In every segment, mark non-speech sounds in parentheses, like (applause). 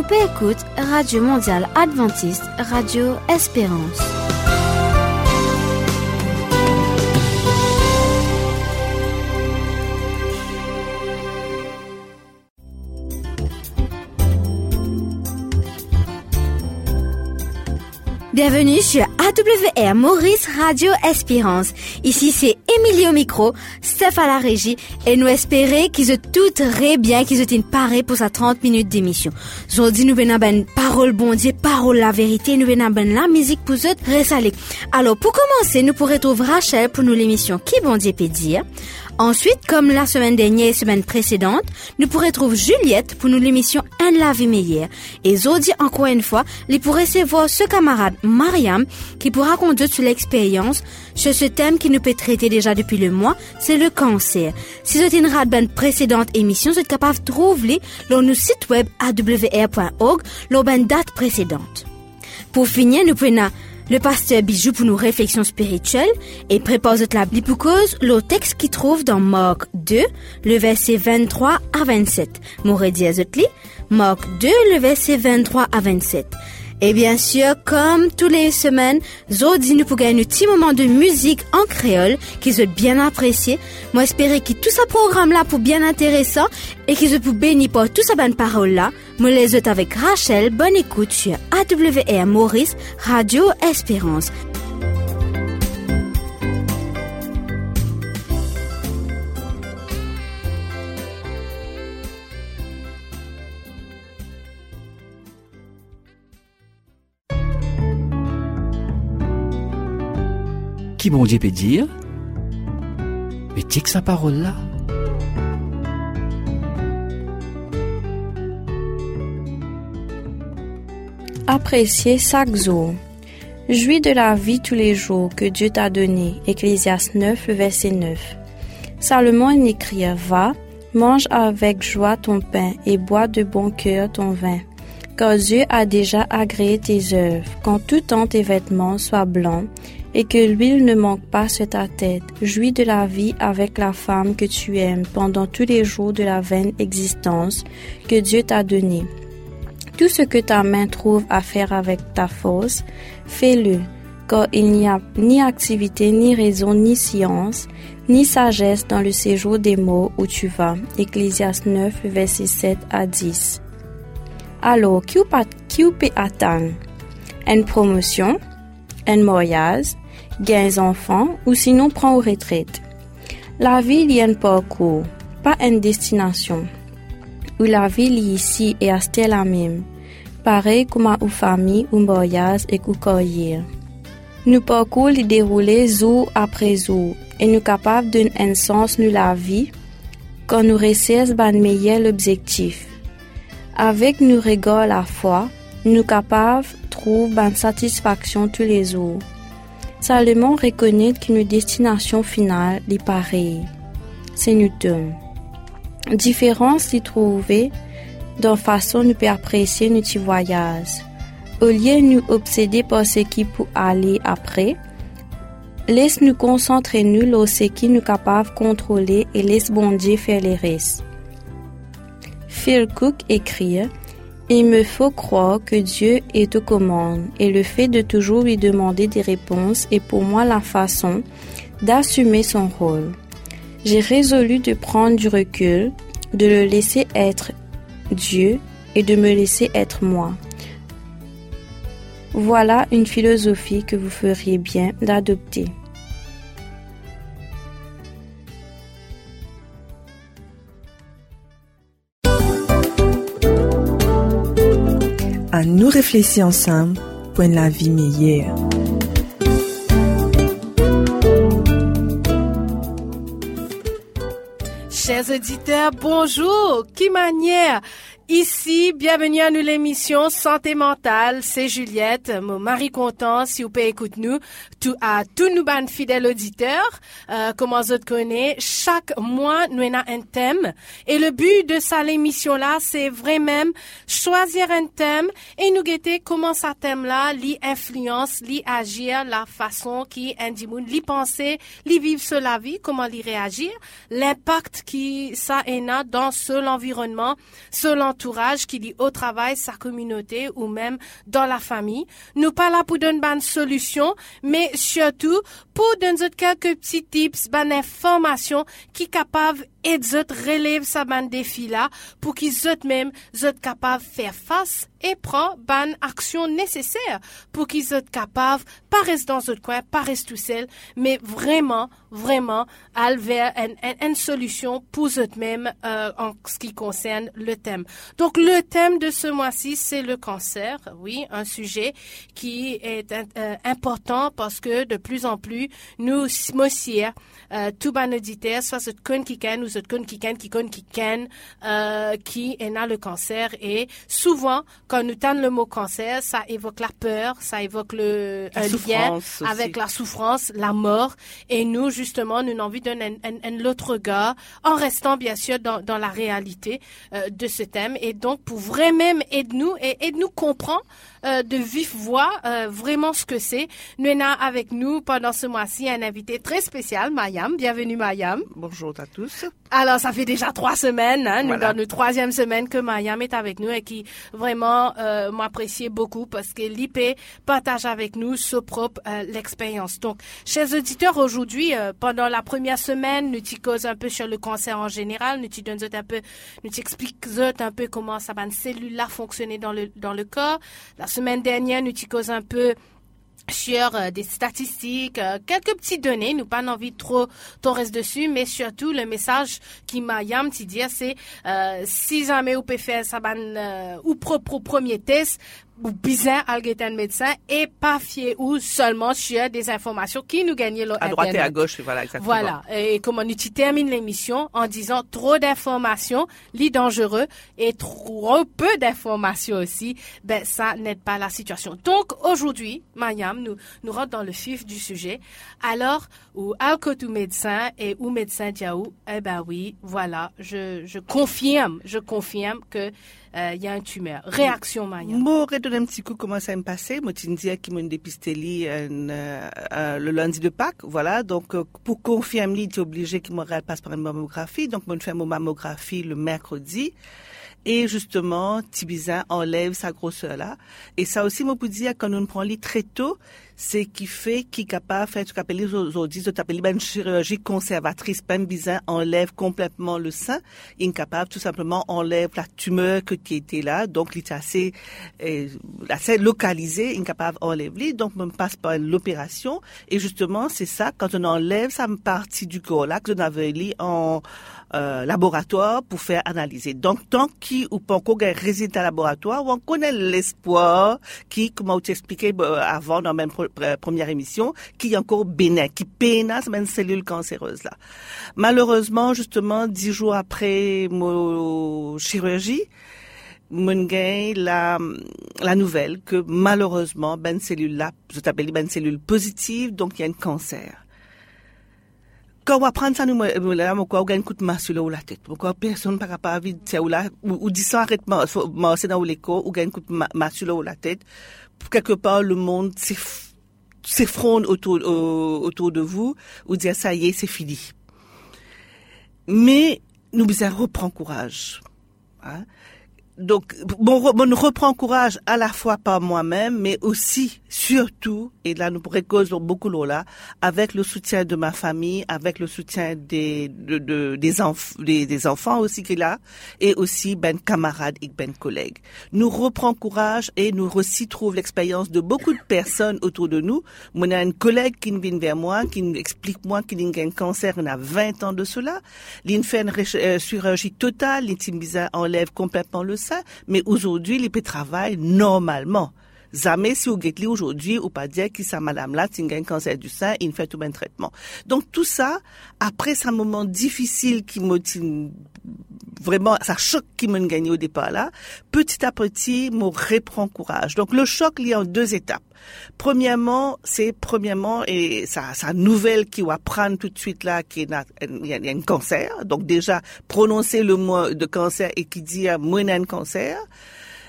Ou peut écoute Radio Mondiale Adventiste, Radio Espérance. Bienvenue sur AWR Maurice Radio Espérance. Ici c'est Émilie au micro, Steph à la régie et nous espérons qu'ils tout très bien, qu'ils ont une parée pour sa 30 minutes d'émission. Aujourd'hui nous venons ben parole bon Dieu, parole la vérité, nous venons ben la musique pour eux ressaler. Alors pour commencer, nous pourrons trouver Rachel pour nous l'émission Qui bon Dieu peut dire? Ensuite, comme la semaine dernière et semaine précédente, nous pourrons trouver Juliette pour nous l'émission Un la vie meilleure. Et Zodi, encore une fois, les pourrait recevoir ce camarade Mariam qui pourra conduire sur l'expérience sur ce thème qui nous peut traiter déjà depuis le mois, c'est le cancer. Si vous avez une une précédente émission, vous êtes capable de trouver sur notre site web awr.org d'une date précédente. Pour finir, nous prenons le pasteur Bijou pour nos réflexions spirituelles et prépare la Bible pour le texte qui trouve dans Marc 2, le verset 23 à 27. Mouredi Marc 2, le verset 23 à 27. Et bien sûr, comme tous les semaines, Zodi nous pour gagner un petit moment de musique en créole qu'ils ont bien apprécié. Moi, que tout ce programme-là pour bien intéressant et qu'ils pour bénir pour tout ça bonne parole-là. Moi, les autres avec Rachel. Bonne écoute sur AWR Maurice, Radio Espérance. Qui bon Dieu peut dire, mais que sa parole là. Appréciez chaque. Jouis de la vie tous les jours que Dieu t'a donné. Ecclésias 9, verset 9. Salomon écrit Va, mange avec joie ton pain et bois de bon cœur ton vin. Car Dieu a déjà agréé tes œuvres, quand tout temps tes vêtements soient blancs et que l'huile ne manque pas sur ta tête. Jouis de la vie avec la femme que tu aimes pendant tous les jours de la vaine existence que Dieu t'a donnée. Tout ce que ta main trouve à faire avec ta force, fais-le, car il n'y a ni activité, ni raison, ni science, ni sagesse dans le séjour des mots où tu vas. Ecclésias 9, verset 7 à 10. Alors, qui peut attendre? Une promotion? Un mariage? Gains enfants ou sinon prends aux retraites. La ville y a un parcours, pas une destination. Où la ville ici est à la même, pareil comme à une famille, un voyage et une carrière. Nous parcours les dérouler jour après jour et nous capables d'un un sens nous la vie quand nous réussissons ban meilleur l'objectif. Avec nous regard la foi, nous capables trouver ban satisfaction tous les jours. Salomon reconnaît qu'une destination finale est pareille. C'est Newton. Différence y trouver dans façon peut apprécier notre voyage. Au lieu de nous obséder par ce qui peut aller après, laisse nous concentrer nous sur ce qui nous capable de contrôler et laisse bon faire les restes. Phil Cook écrit il me faut croire que Dieu est aux commandes et le fait de toujours lui demander des réponses est pour moi la façon d'assumer son rôle. J'ai résolu de prendre du recul, de le laisser être Dieu et de me laisser être moi. Voilà une philosophie que vous feriez bien d'adopter. Nous réfléchir ensemble pour une vie meilleure. Chers auditeurs, bonjour. Qui manière? Ici, bienvenue à nous l'émission Santé mentale. C'est Juliette, mon mari content si vous pouvez écouter nous, tout, à tous nous ban fidèles auditeurs. Euh, comment vous connaissez, chaque mois nous avons un thème et le but de cette émission là, c'est vraiment choisir un thème et nous guetter comment ce thème là lui influence, lui agir, la façon qui indigne, lui penser, lui vivre sur la vie, comment lui réagir, l'impact qui ça a dans ce l'environnement, selon qui dit au travail, sa communauté ou même dans la famille. Nous pas là pour donner bonne solution, mais surtout pour donner quelques petits tips, bonnes informations qui capable et zot relève sa ban défi là pour qu'ils zot même zot capable faire face et prend ban action nécessaire pour qu'ils soient capables, pas rester dans notre coin, pas rester tout seul, mais vraiment, vraiment, aller vers une, une, solution pour eux-mêmes euh, en ce qui concerne le thème. Donc le thème de ce mois-ci, c'est le cancer, oui, un sujet qui est euh, important parce que de plus en plus, nous, aussi, euh, tout ban auditeur, soit ce con qui can ce con qui can, qui con qui euh, est dans le cancer et souvent, quand nous tendons le mot cancer, ça évoque la peur, ça évoque le la un lien souffrance avec la souffrance, la mort. Et nous, justement, nous avons envie de donner un, un, un autre regard, en restant bien sûr dans, dans la réalité euh, de ce thème. Et donc, pour vraiment aider-nous et aider-nous comprendre euh, de vive voix euh, vraiment ce que c'est. Nous avons avec nous pendant ce mois-ci un invité très spécial, Mayam. Bienvenue, Mayam. Bonjour à tous. Alors, ça fait déjà trois semaines, hein, nous dans notre troisième semaine que Mayam est avec nous et qui vraiment euh, m'appréciait beaucoup parce que l'IP partage avec nous ce propre euh, l'expérience. Donc, chers auditeurs, aujourd'hui, euh, pendant la première semaine, nous t'y cause un peu sur le cancer en général, nous t'y donne un peu, nous t'explique un peu comment ça va une cellule là fonctionner dans le dans le corps. La semaine dernière, nous t'y cause un peu sur euh, des statistiques, euh, quelques petites données, nous pas envie de trop rester dessus, mais surtout le message qui m'a yam dire c'est euh, si jamais vous pouvez faire ça ban ou propre premier test ou bizarre algueter un médecin et pas fier ou seulement sur des informations qui nous gagnent À droite et à gauche, voilà, exactement. voilà. Et comment tu termines l'émission en disant trop d'informations, lit dangereux et trop peu d'informations aussi, ben ça n'aide pas la situation. Donc aujourd'hui, Mayam, nous nous rentrons dans le vif du sujet. Alors, ou alcotou médecin et ou médecin diaou, eh ben oui, voilà, je je confirme, je confirme que il y a un tumeur. Réaction Mayam. Moi, redonner un petit coup comment ça me passait? Moi, tu me disais qu'ils m'ont dépisté li, euh, euh, le lundi de Pâques. Voilà. Donc, euh, pour confirmer, tu es obligé qu'il me passe par une mammographie. Donc, moi, je fais mon mammographie le mercredi. Et justement, Tibizin enlève sa grosseur là. Et ça aussi, moi, pour dire, quand on prend lit très tôt, c'est qui fait qui est capable de faire ce qu'on appelle aujourd'hui, ce une chirurgie conservatrice. Ben bizin enlève complètement le sein. Il est capable tout simplement enlève la tumeur que qui était là. Donc, il est assez, euh, assez localisé. Il est capable d'enlever. Donc, on passe par l'opération. Et justement, c'est ça, quand on enlève sa partie du corps là, que on avait mis en, euh, laboratoire pour faire analyser. Donc, tant qu'il ou pas encore un résultat laboratoire, on connaît l'espoir qui, comme on t'expliquait euh, avant dans la même première émission, qui est encore bénin, qui pénasse même cellule cancéreuse là. Malheureusement, justement, dix jours après mon chirurgie, mon gain la, la nouvelle que malheureusement, ben cellule là, je t'appelle ben cellule positive, donc il y a un cancer quand on va prendre ça, nous, nous, là, on gagne un coup de masse sur la tête. Corps, personne pas capable de ou là, ou, dit ça, arrête, c'est dans l'écho, ou gagne un coup de ma- masse sur la tête. Quelque part, le monde s'eff- s'effronde autour, au- autour de vous, ou dire, ça y est, c'est fini. Mais, nous, besoin reprendre courage. Hein? Donc, bon, bon, reprend courage à la fois par moi-même, mais aussi, surtout, et là, nous causer beaucoup là, avec le soutien de ma famille, avec le soutien des, de, de- des, enf- des, des enfants aussi qu'il a, et aussi ben camarades et ben collègues. Nous reprend courage et nous aussi trouve l'expérience de beaucoup de personnes autour de nous. On a une collègue qui vient vers moi, qui explique moi qu'il a un cancer, il a 20 ans de cela. Il fait une chirurgie totale, l'intimisa enlève complètement le mais aujourd'hui, il peut travailler normalement. Jamais si vous guettez aujourd'hui, ou pas dire que sa madame là, a un cancer du sein, il fait tout un traitement. Donc tout ça, après ce moment difficile qui m'a vraiment, ça choque qui m'a gagné au départ là, petit à petit, me reprend courage. Donc le choc, il a en deux étapes. Premièrement, c'est premièrement, et sa, sa nouvelle qui va prendre tout de suite là, qui est, il y a, un cancer. Donc déjà, prononcer le mot de cancer et qui dit, moi, un cancer.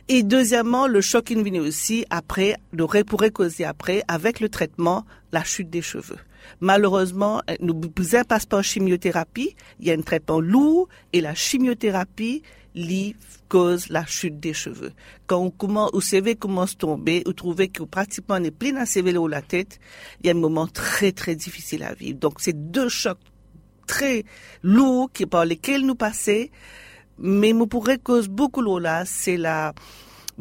Et deuxièmement, le choc vient aussi après, le pourrait causer après, avec le traitement, la chute des cheveux. Malheureusement, euh, nous passe par chimiothérapie. Il y a un traitement lourd et la chimiothérapie cause la chute des cheveux. Quand on commence, au CV commence à tomber, vous trouvez que pratiquement on est plein à CV ou la tête, il y a un moment très très difficile à vivre. Donc c'est deux chocs très lourds qui, par lesquels nous passer, mais nous pourrait cause beaucoup là, c'est la,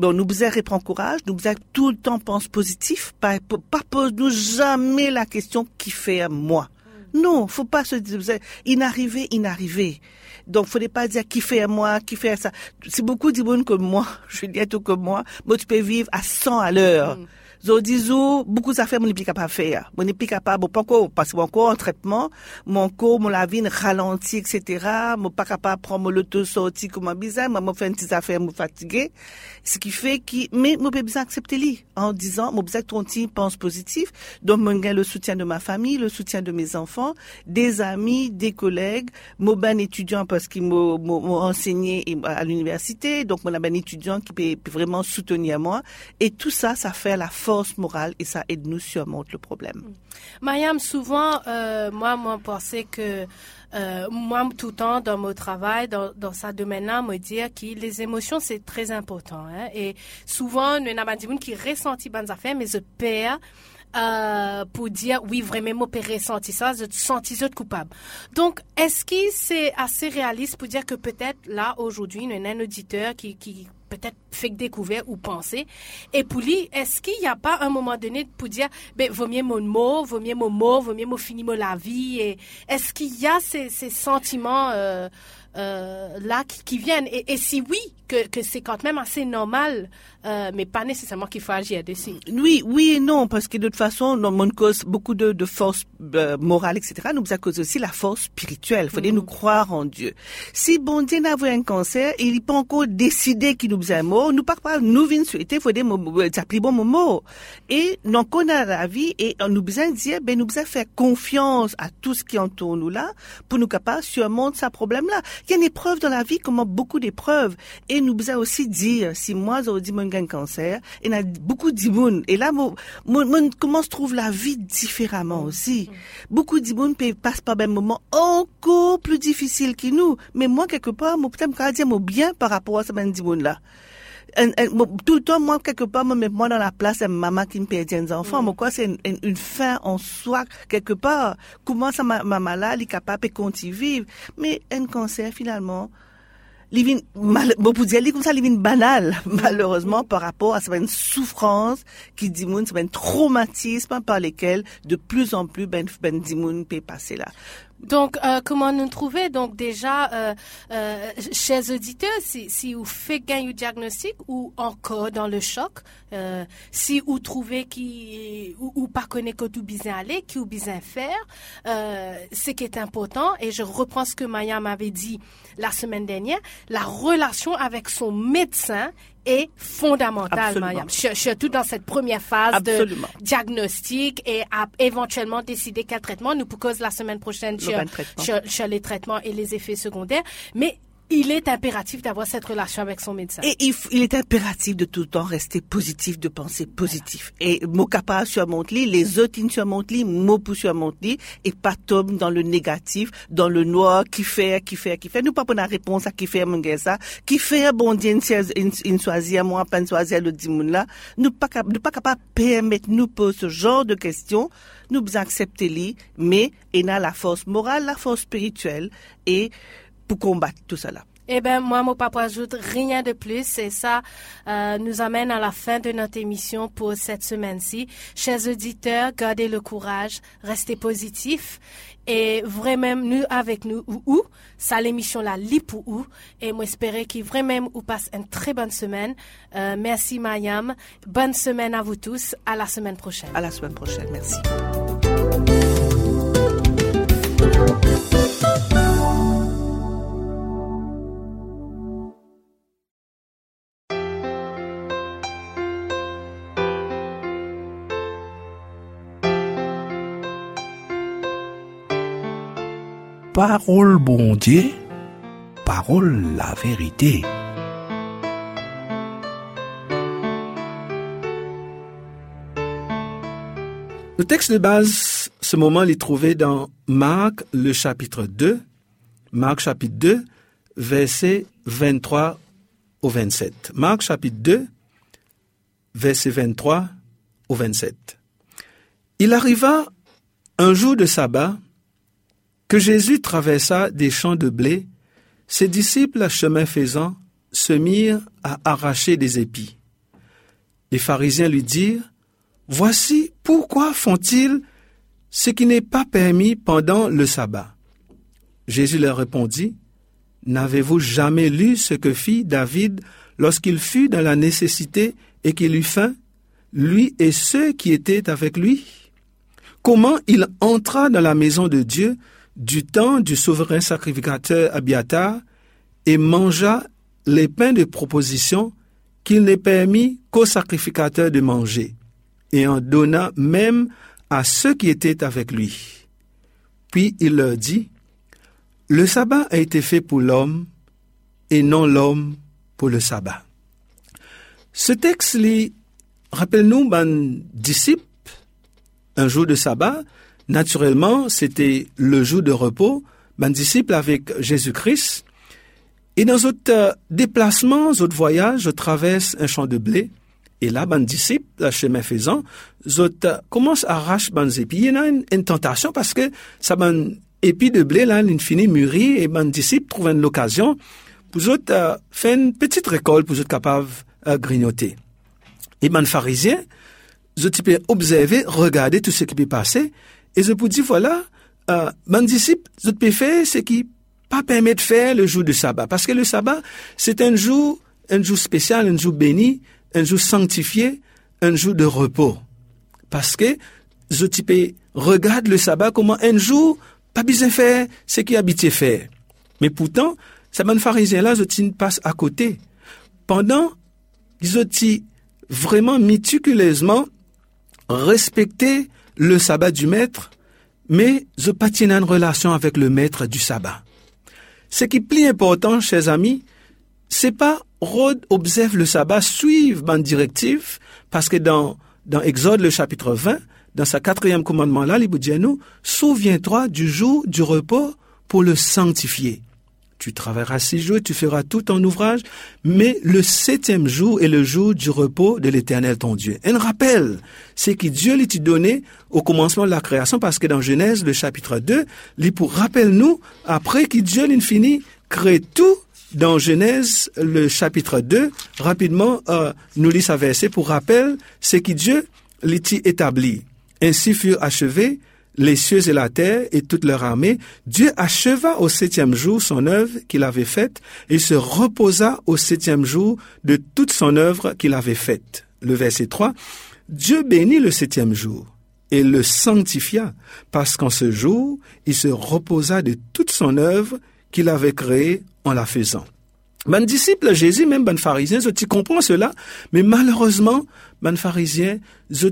Bon, nous besoin reprendre courage, nous besoin tout le temps pense positif, pas, pas pose nous jamais la question qui fait à moi. Non, faut pas se dire, inarrivé, inarrivé. Donc, faudrait pas dire qui fait à moi, qui fait à ça. C'est beaucoup monde comme moi, (laughs) je dis tout comme moi. Moi, tu peux vivre à 100 à l'heure. Mm. Zo disons, beaucoup d'affaires, mon plus capable de faire. Mon n'est plus capable, pas encore, parce que mon corps en traitement, mon corps, mon la vie ralenti, etc. Mon pas capable de prendre l'auto sorti comme bizarre, moi, fait une petite affaire, me fatigué. Ce qui fait que, mais, mon besoin accepter lui, en disant, mon besoin ton pense positif. Donc, mon gain le soutien de ma famille, le soutien de mes enfants, des amis, des collègues, mon ben étudiant parce qu'il m'a enseigné à l'université. Donc, mon ben étudiant qui peut vraiment soutenir moi. Et tout ça, ça fait la force force morale et ça aide nous surmonter le problème. Mariam, souvent, euh, moi, moi, pensais que euh, moi, tout le temps, dans mon travail, dans, dans domaine-là, me dire que les émotions, c'est très important. Hein? Et souvent, nous avons des gens qui ressentent bonnes affaires, mais je perds euh, pour dire oui vraiment père ressenti ça je sens coupable donc est-ce que c'est assez réaliste pour dire que peut-être là aujourd'hui nous avons un auditeur qui peut-être fait découvert ou penser. Et pour lui, est-ce qu'il n'y a pas un moment donné pour dire, ben, vaut mieux mon mot, vaut mieux mon mot, vaut mieux mon finir la vie, et est-ce qu'il y a ces, ces sentiments, euh, euh, là qui, viennent? Et, si oui, que, que c'est quand même assez normal, euh, mais pas nécessairement qu'il faut agir dessus. Oui, oui et non, parce que de toute façon, mon cause beaucoup de, de force euh, morale, etc., nous cause aussi la force spirituelle. Il nous mm. croire en Dieu. Si bon Dieu n'a un cancer, il n'est pas encore décidé qu'il nous a mot, nous parle pas, nous venons souhaiter, il faudrait s'appeler bon mot. Et donc on a la vie et on nous besoin de dire, ben nous besoin faire confiance à tout ce qui entoure nous là pour nous capables surmonter ce problème là. Il y a une épreuve dans la vie, comme beaucoup d'épreuves. Et nous besoin aussi dire, si moi, j'ai dit mon cancer, il y a beaucoup d'immunes. Et là, moi, comment se trouve la vie différemment aussi? Beaucoup d'immunes passent par un moment encore plus difficile que nous. Mais moi, quelque part, moi, peut-être, dire bien par rapport à ce même là tout le temps, moi, quelque part, me moi dans la place de maman qui me perd des enfants. Mm. quoi, c'est une, fin en soi, quelque part. Comment ça, ma maman là, elle est capable de continuer vivre. Mais un cancer, finalement, living mal, living banal (laughs) malheureusement par rapport à cette souffrance qui dit c'est un traumatisme par lesquels de plus en plus ben ben peut passer là donc, euh, comment nous trouver? Donc, déjà, euh, euh, chers auditeurs, si, si vous faites gagner un diagnostic ou encore dans le choc, euh, si vous trouvez qui ou, ou pas connaît que tout bien aller, qui ou bien faire, euh, ce qui est important, et je reprends ce que Maya m'avait dit la semaine dernière, la relation avec son médecin est fondamentale, Maya. Surtout dans cette première phase de diagnostic et à éventuellement décider quel traitement nous propose la semaine prochaine sur, les traitements et les effets secondaires. Mais il est impératif d'avoir cette relation avec son médecin. Et il, est impératif de tout le temps rester positif, de penser positif. Et mon capable surmonte les autres surmontent les mon pour surmonter et pas tomber dans le négatif, dans le noir, qui fait, qui fait, qui fait. Nous pas pour la réponse à qui fait ça, qui fait bon Dieu une choisir moi pas choisir le dimoun là. Nous pas nous pas capable permettre nous poser ce genre de questions. Nous accepter les, mais il a la force morale, la force spirituelle et pour combattre tout cela. Eh bien, moi, mon papa ajoute rien de plus. Et ça euh, nous amène à la fin de notre émission pour cette semaine-ci. Chers auditeurs, gardez le courage, restez positifs. Et vraiment, nous avec nous, ou, ou ça l'émission la lit pour ou. Et moi, espérer qu'il vraiment vous passe une très bonne semaine. Euh, merci, Mayam. Bonne semaine à vous tous. À la semaine prochaine. À la semaine prochaine. Merci. Parole bon Dieu, parole la vérité. Le texte de base, ce moment, est trouvé dans Marc, le chapitre 2, Marc chapitre 2, versets 23 au 27. Marc chapitre 2, versets 23 au 27. Il arriva un jour de sabbat que Jésus traversa des champs de blé. Ses disciples, chemin faisant, se mirent à arracher des épis. Les pharisiens lui dirent, Voici pourquoi font-ils ce qui n'est pas permis pendant le sabbat? Jésus leur répondit, N'avez-vous jamais lu ce que fit David lorsqu'il fut dans la nécessité et qu'il eut faim, lui et ceux qui étaient avec lui? Comment il entra dans la maison de Dieu du temps du souverain sacrificateur Abiatar et mangea les pains de proposition qu'il n'est permis qu'au sacrificateur de manger, et en donna même à ceux qui étaient avec lui. Puis il leur dit, Le sabbat a été fait pour l'homme, et non l'homme pour le sabbat. Ce texte lit, rappelle-nous, ben, disciple, un jour de sabbat, naturellement, c'était le jour de repos, ben, disciple avec Jésus-Christ, et dans notre déplacement, notre voyage, je traverse un champ de blé. Et là, mon disciple, chemin faisant, je commence à arracher mon épis. Il y a une, tentation parce que ça mon épi de blé, là, il finit mûri et mon disciple trouve une occasion pour euh, faire une petite récolte pour être capable euh, grignoter. Et mon pharisien, je peux observer, regarder tout ce qui peut passer et je peux dire, voilà, euh, mon disciple, je peux faire ce qui pas permis de faire le jour du sabbat. Parce que le sabbat, c'est un jour, un jour spécial, un jour béni, un jour sanctifié, un jour de repos. Parce que, je type, regarde le sabbat comme un jour, pas besoin faire ce qui habité faire. Mais pourtant, ça m'a pharisien là, je passe à côté. Pendant, ils vraiment méticuleusement respecté le sabbat du maître, mais je patinais une relation avec le maître du sabbat. Ce qui est plus important, chers amis, c'est pas Rod observe le sabbat, suivre ma directive, parce que dans, Exode le chapitre 20, dans sa quatrième commandement là, il souviens-toi du jour du repos pour le sanctifier. Tu travailleras six jours, tu feras tout ton ouvrage, mais le septième jour est le jour du repos de l'éternel ton Dieu. Un rappel, c'est que Dieu lui donné au commencement de la création, parce que dans Genèse, le chapitre 2, il pour rappelle-nous, après que Dieu l'infini crée tout, dans Genèse, le chapitre 2, rapidement, euh, nous lit sa verset pour rappel, c'est que Dieu l'y établi. Ainsi furent achevés les cieux et la terre et toute leur armée, Dieu acheva au septième jour son œuvre qu'il avait faite et se reposa au septième jour de toute son œuvre qu'il avait faite. Le verset 3, Dieu bénit le septième jour et le sanctifia parce qu'en ce jour, il se reposa de toute son œuvre qu'il avait créée en la faisant. Mon disciple Jésus, même bon pharisien, je comprends cela, mais malheureusement, bon pharisien, je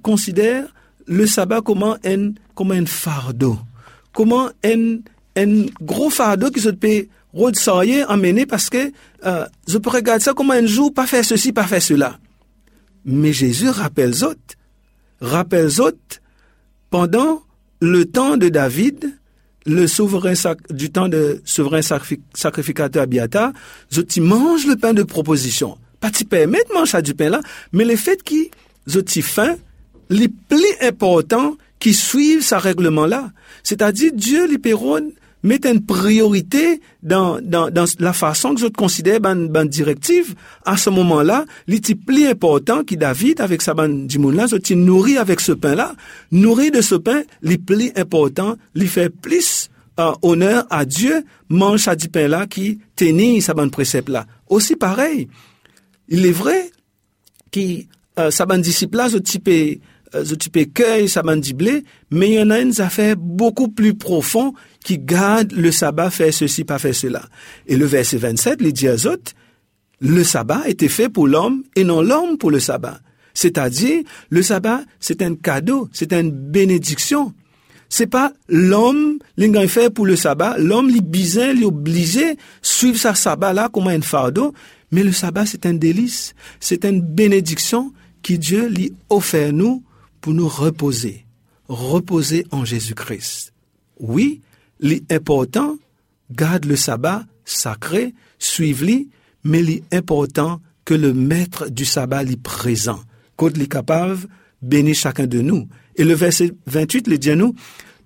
considère le sabbat comme un, un fardeau, comme un, un gros fardeau qui se peut ressortir, emmener parce que euh, je peux regarder ça comme un jour, pas faire ceci, pas faire cela. Mais Jésus rappelle autres, rappelle autres, pendant le temps de David, le souverain du temps de souverain sacrificateur Abiata, je mange le pain de proposition. Pas tu permettre de manger du pain là, mais le fait qu'il je faim, les plus importants qui suivent ce règlement-là. C'est-à-dire, Dieu, les met une priorité dans, dans, dans la façon que je considère ban, ban directive. À ce moment-là, les plus important qui David, avec sa bande là, je nourrit avec ce pain-là, nourrit de ce pain, les plus important, lui fait plus euh, honneur à Dieu, mange à du pain-là qui tenit sa bande précepte-là. Aussi pareil, il est vrai que euh, sa bande disciple-là, je type cueillir ça blé, mais il y en a une affaire beaucoup plus profond qui garde le sabbat fait ceci, pas fait cela. Et le verset 27, il dit à le sabbat était fait pour l'homme et non l'homme pour le sabbat. C'est-à-dire, le sabbat, c'est un cadeau, c'est une bénédiction. C'est pas l'homme, l'ingénieur fait pour le sabbat, l'homme, il bizin, suivre sa sabbat là comme un fardeau, mais le sabbat, c'est un délice, c'est une bénédiction qui Dieu lui offert nous pour nous reposer, reposer en Jésus-Christ. Oui, l'important garde le sabbat sacré, suive-li, mais l'important que le maître du sabbat l'y présent. Côte li capable, bénit chacun de nous. Et le verset 28 le dit à nous,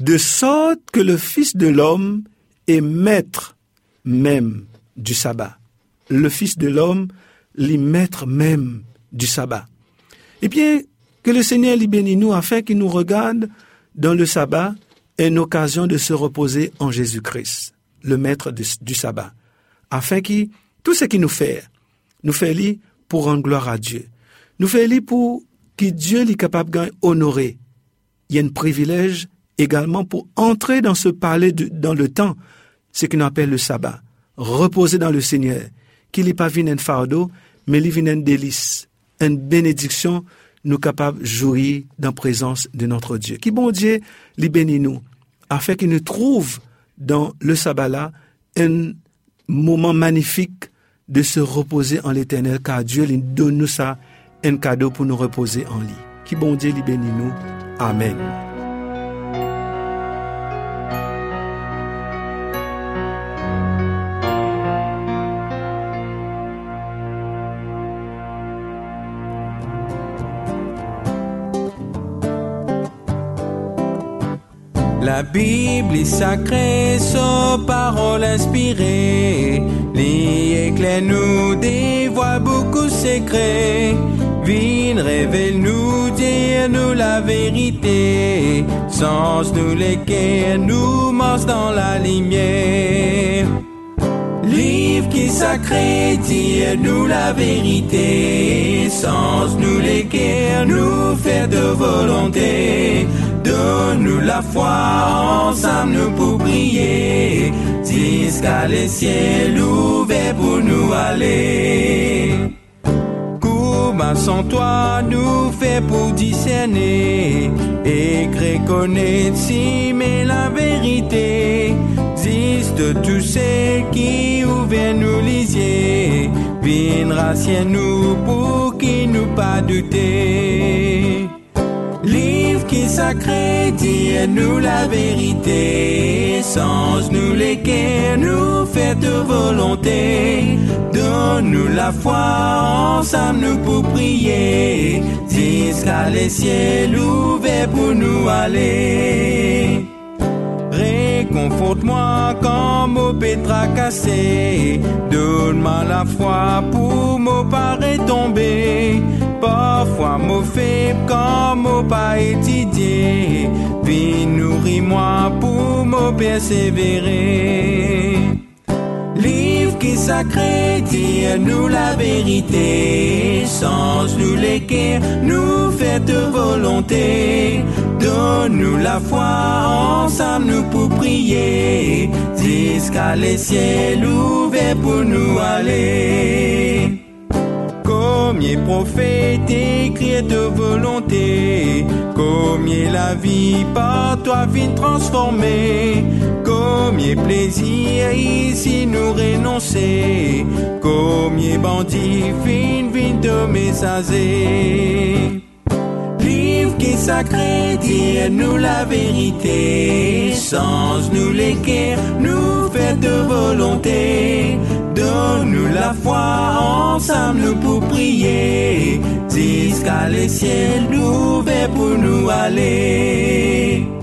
de sorte que le Fils de l'homme est maître même du sabbat. Le Fils de l'homme, l'y maître même du sabbat. Eh bien, que le Seigneur l'y bénisse nous afin qu'il nous regarde dans le sabbat une occasion de se reposer en Jésus-Christ, le maître du sabbat, afin qu'il, tout ce qu'il nous fait, nous fait lui pour rendre gloire à Dieu. Nous fait lui pour que Dieu est capable d'honorer. Il y a un privilège également pour entrer dans ce palais dans le temps, ce qu'on appelle le sabbat, reposer dans le Seigneur, qu'il n'est pas venu un fardeau, mais il vient un délice, une bénédiction nous capables de jouir dans la présence de notre Dieu. Qui bon Dieu, les bénit nous, afin qu'il nous trouve dans le sabbat un moment magnifique de se reposer en l'éternel, car Dieu donne nous ça, un cadeau pour nous reposer en lui. Qui bon Dieu, les bénit nous. Amen. La Bible est sacrée, sa parole inspirée. Les éclairs nous dévoilent beaucoup secrets. Vine révèle nous, dire nous la vérité. Sans nous lesquels nous marche dans la lumière. Livre qui sacré, dire nous la vérité. Sans nous lesquels nous faire de volonté. Donne-nous la foi, ensemble pour prier, jusqu'à les ciels ouverts pour nous aller. Comment sans toi nous fait pour discerner, et connaître si mais la vérité, de tous ceux qui ouvrent nous lisier, viendra nous pour qui nous pas douter sacré, dis-nous la vérité, sans nous lesquels nous faites volonté. Donne-nous la foi, ensemble nous pour prier, jusqu'à les ciels ouverts pour nous aller. Réconforte-moi quand mon pétra cassé, donne-moi la foi pour mon paraît tomber. Parfois mon faible quand mon pas étudié, puis nourris-moi pour me persévérer. Livre qui sacré, nous la vérité, sans nous lesquels nous faites volonté. Donne-nous la foi, ensemble nous pour prier, jusqu'à les ciels ouverts pour nous aller. Combien prophète écrit de volonté, combien la vie par toi vient transformer, combien plaisir ici nous renoncer, combien bandits fin vin de messager. Livre qui sacré, nous la vérité, sans nous l'équerre, nous fait de volonté. Donne-nous la foi, ensemble nous Dis ka le siel nou ve pou nou ale.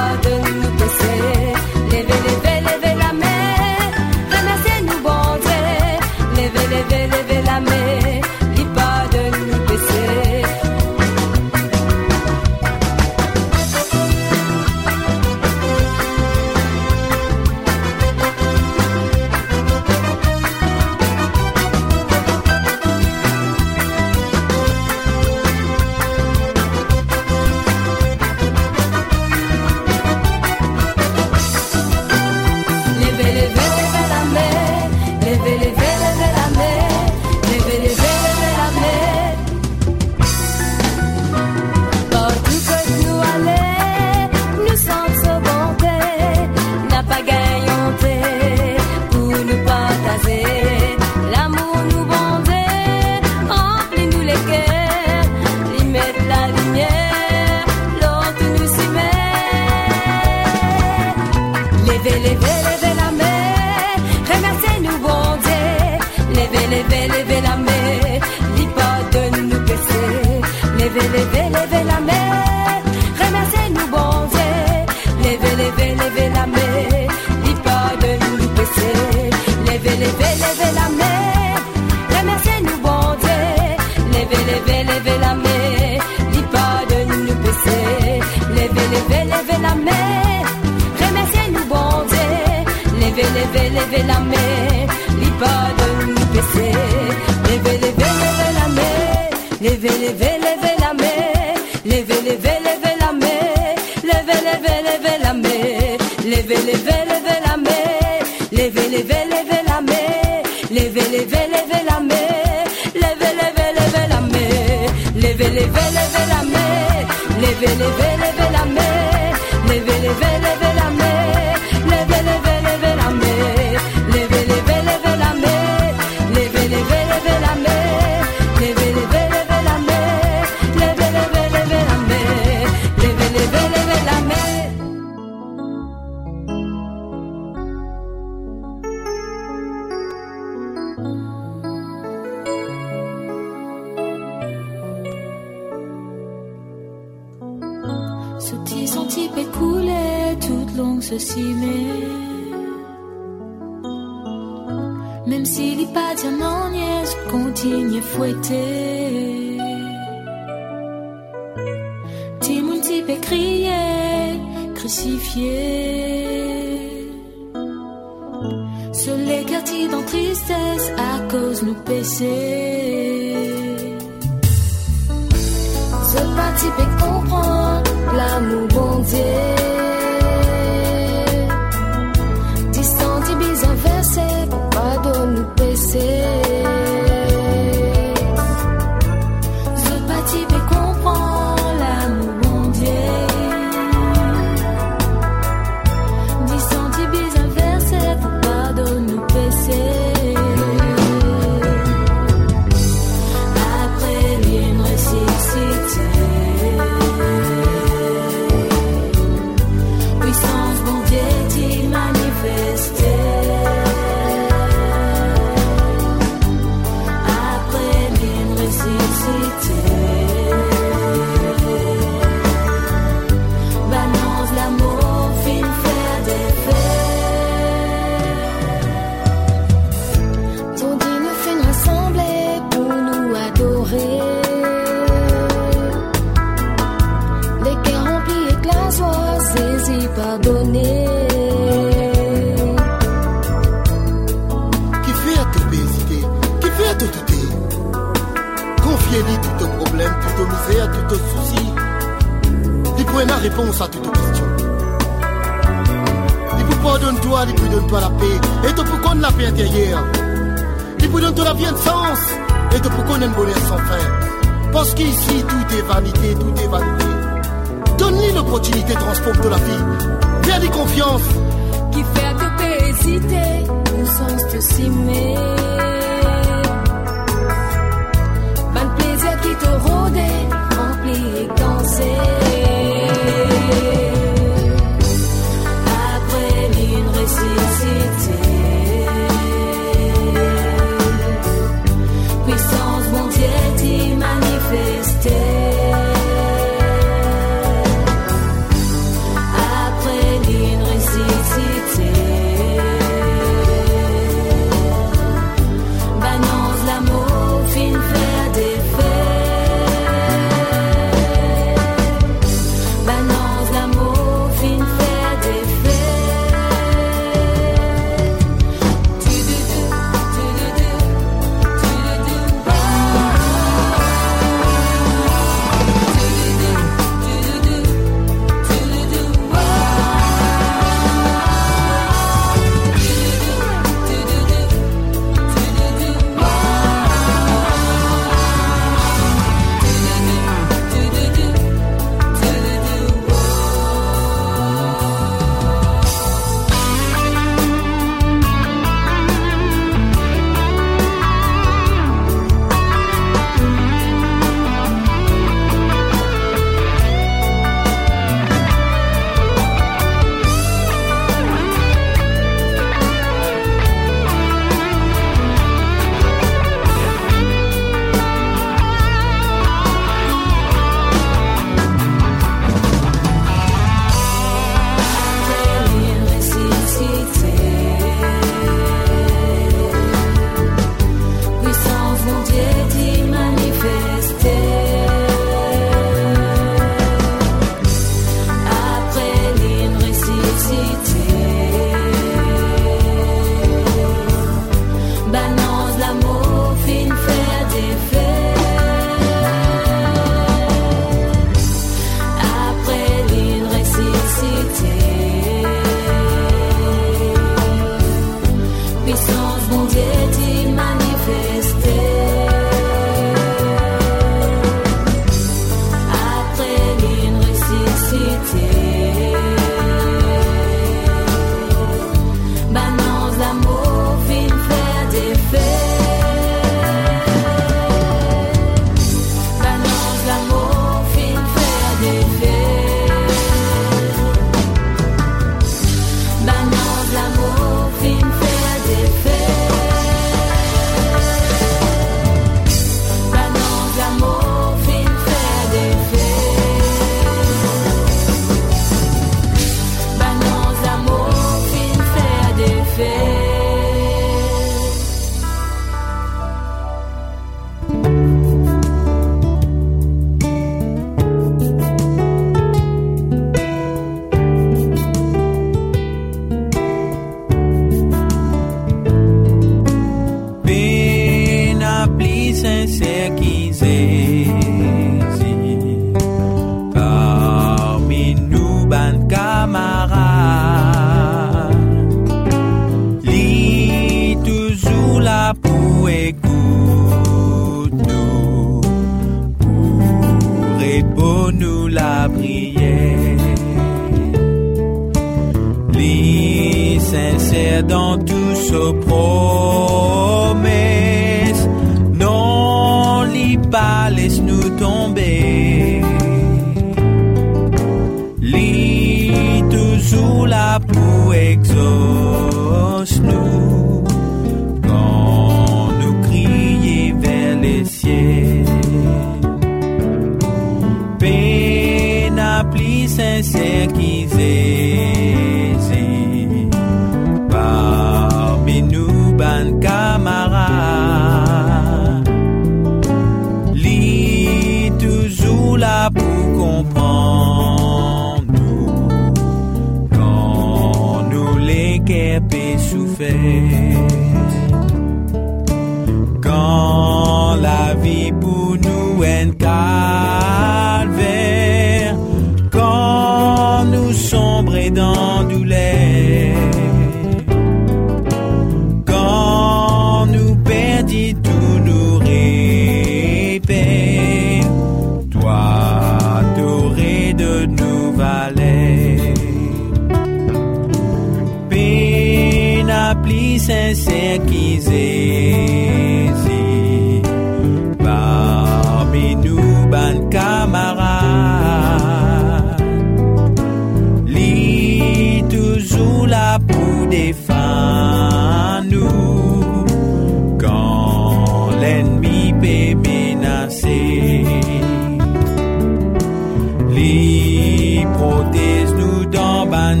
Li protège nous dans ban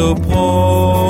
accomplir ce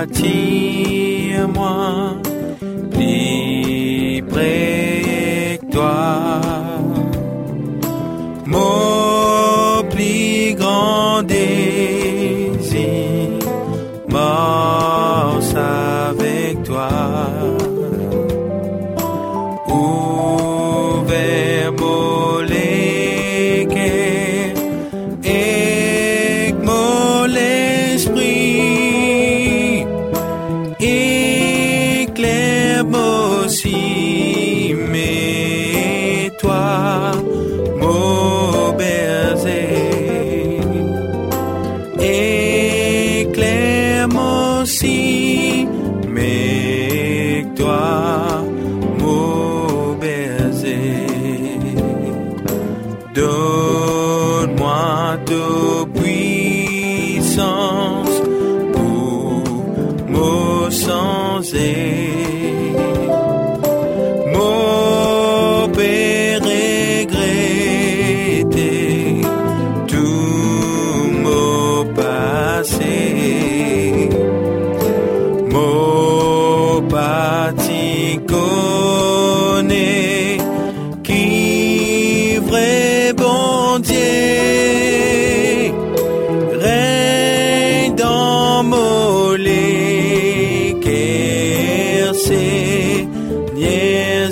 attire-moi plus près que toi. Mon plus grand désir, morse avec toi.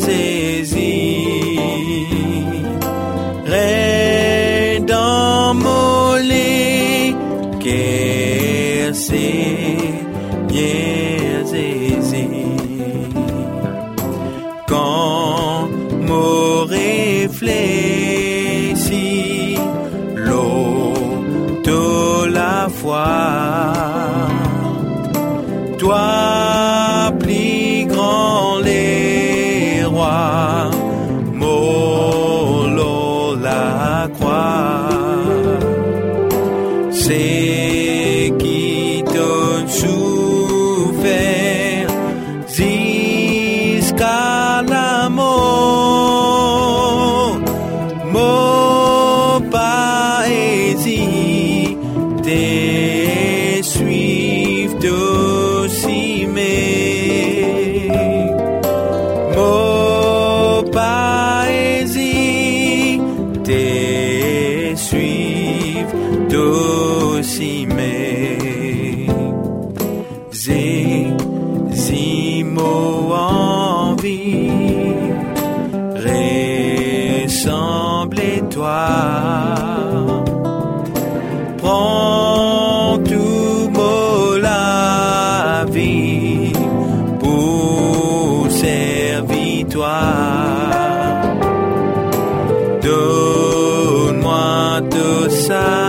saisirai dans mon lit qu'elle quand mon réfléchit l'eau de la foi. do the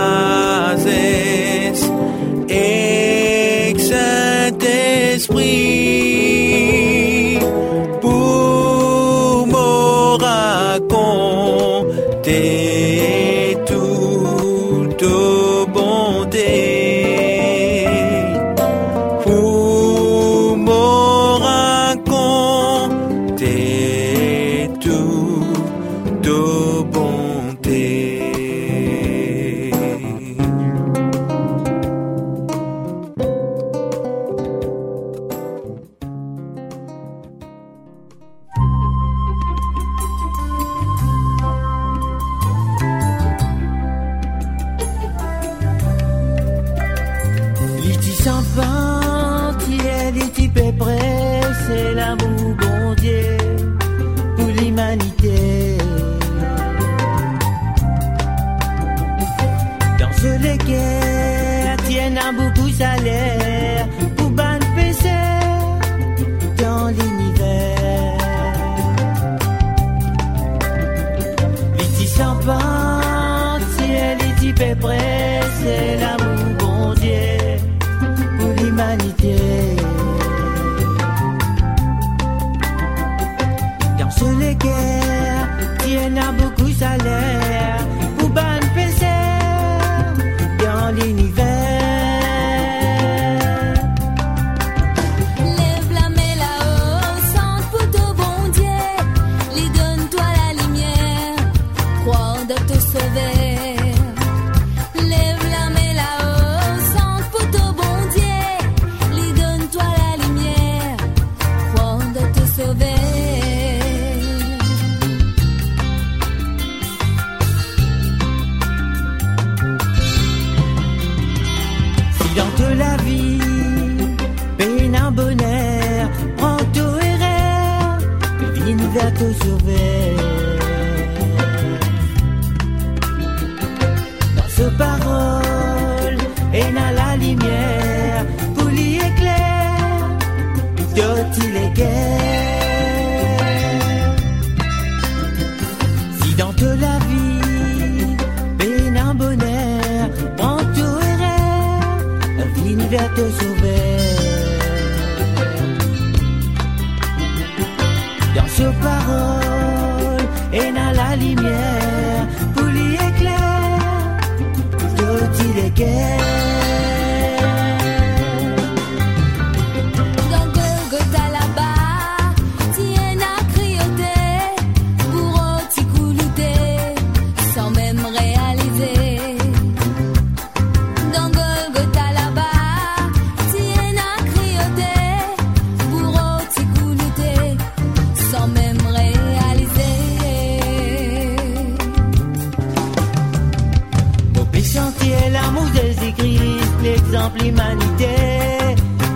Jésus-Christ, l'exemple humanité.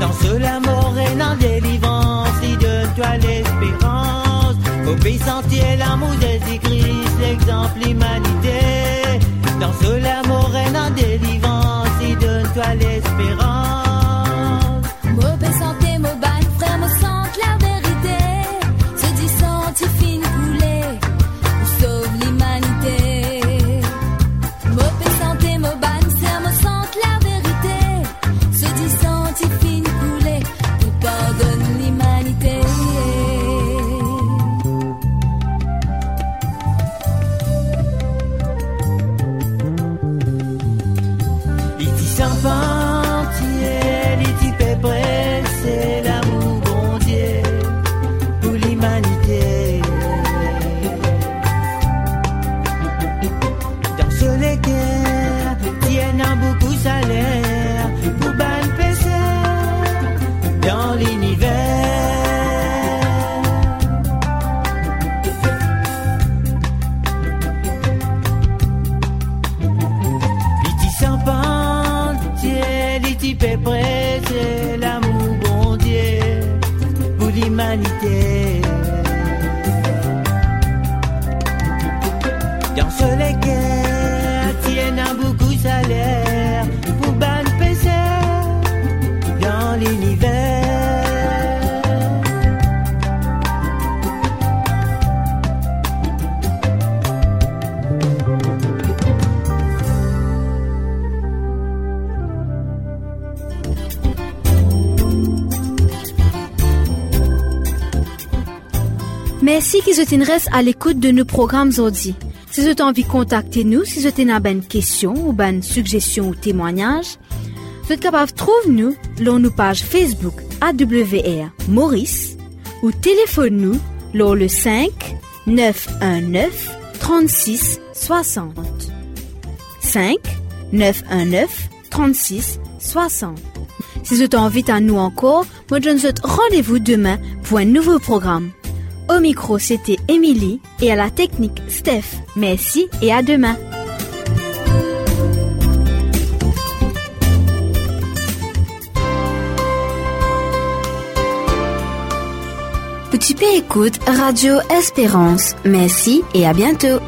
Dans cela, mort et dans délivrance, il donne toi l'espérance. Au pays sentier, l'amour de Jésus-Christ, l'exemple humanité. Qu'ils soient restent à l'écoute de nos programmes aujourd'hui. Si vous avez envie de contacter nous, si vous avez une question ou une suggestion ou témoignage, vous êtes capable de trouver nous sur nos pages Facebook AWR Maurice ou téléphone nous sur le 5 919 36 60. 5 919 36 60. Si vous avez envie à nous encore, moi je vous rendez-vous demain pour un nouveau programme. Au micro, c'était Émilie et à la technique, Steph. Merci et à demain. Petit P écoute Radio Espérance. Merci et à bientôt.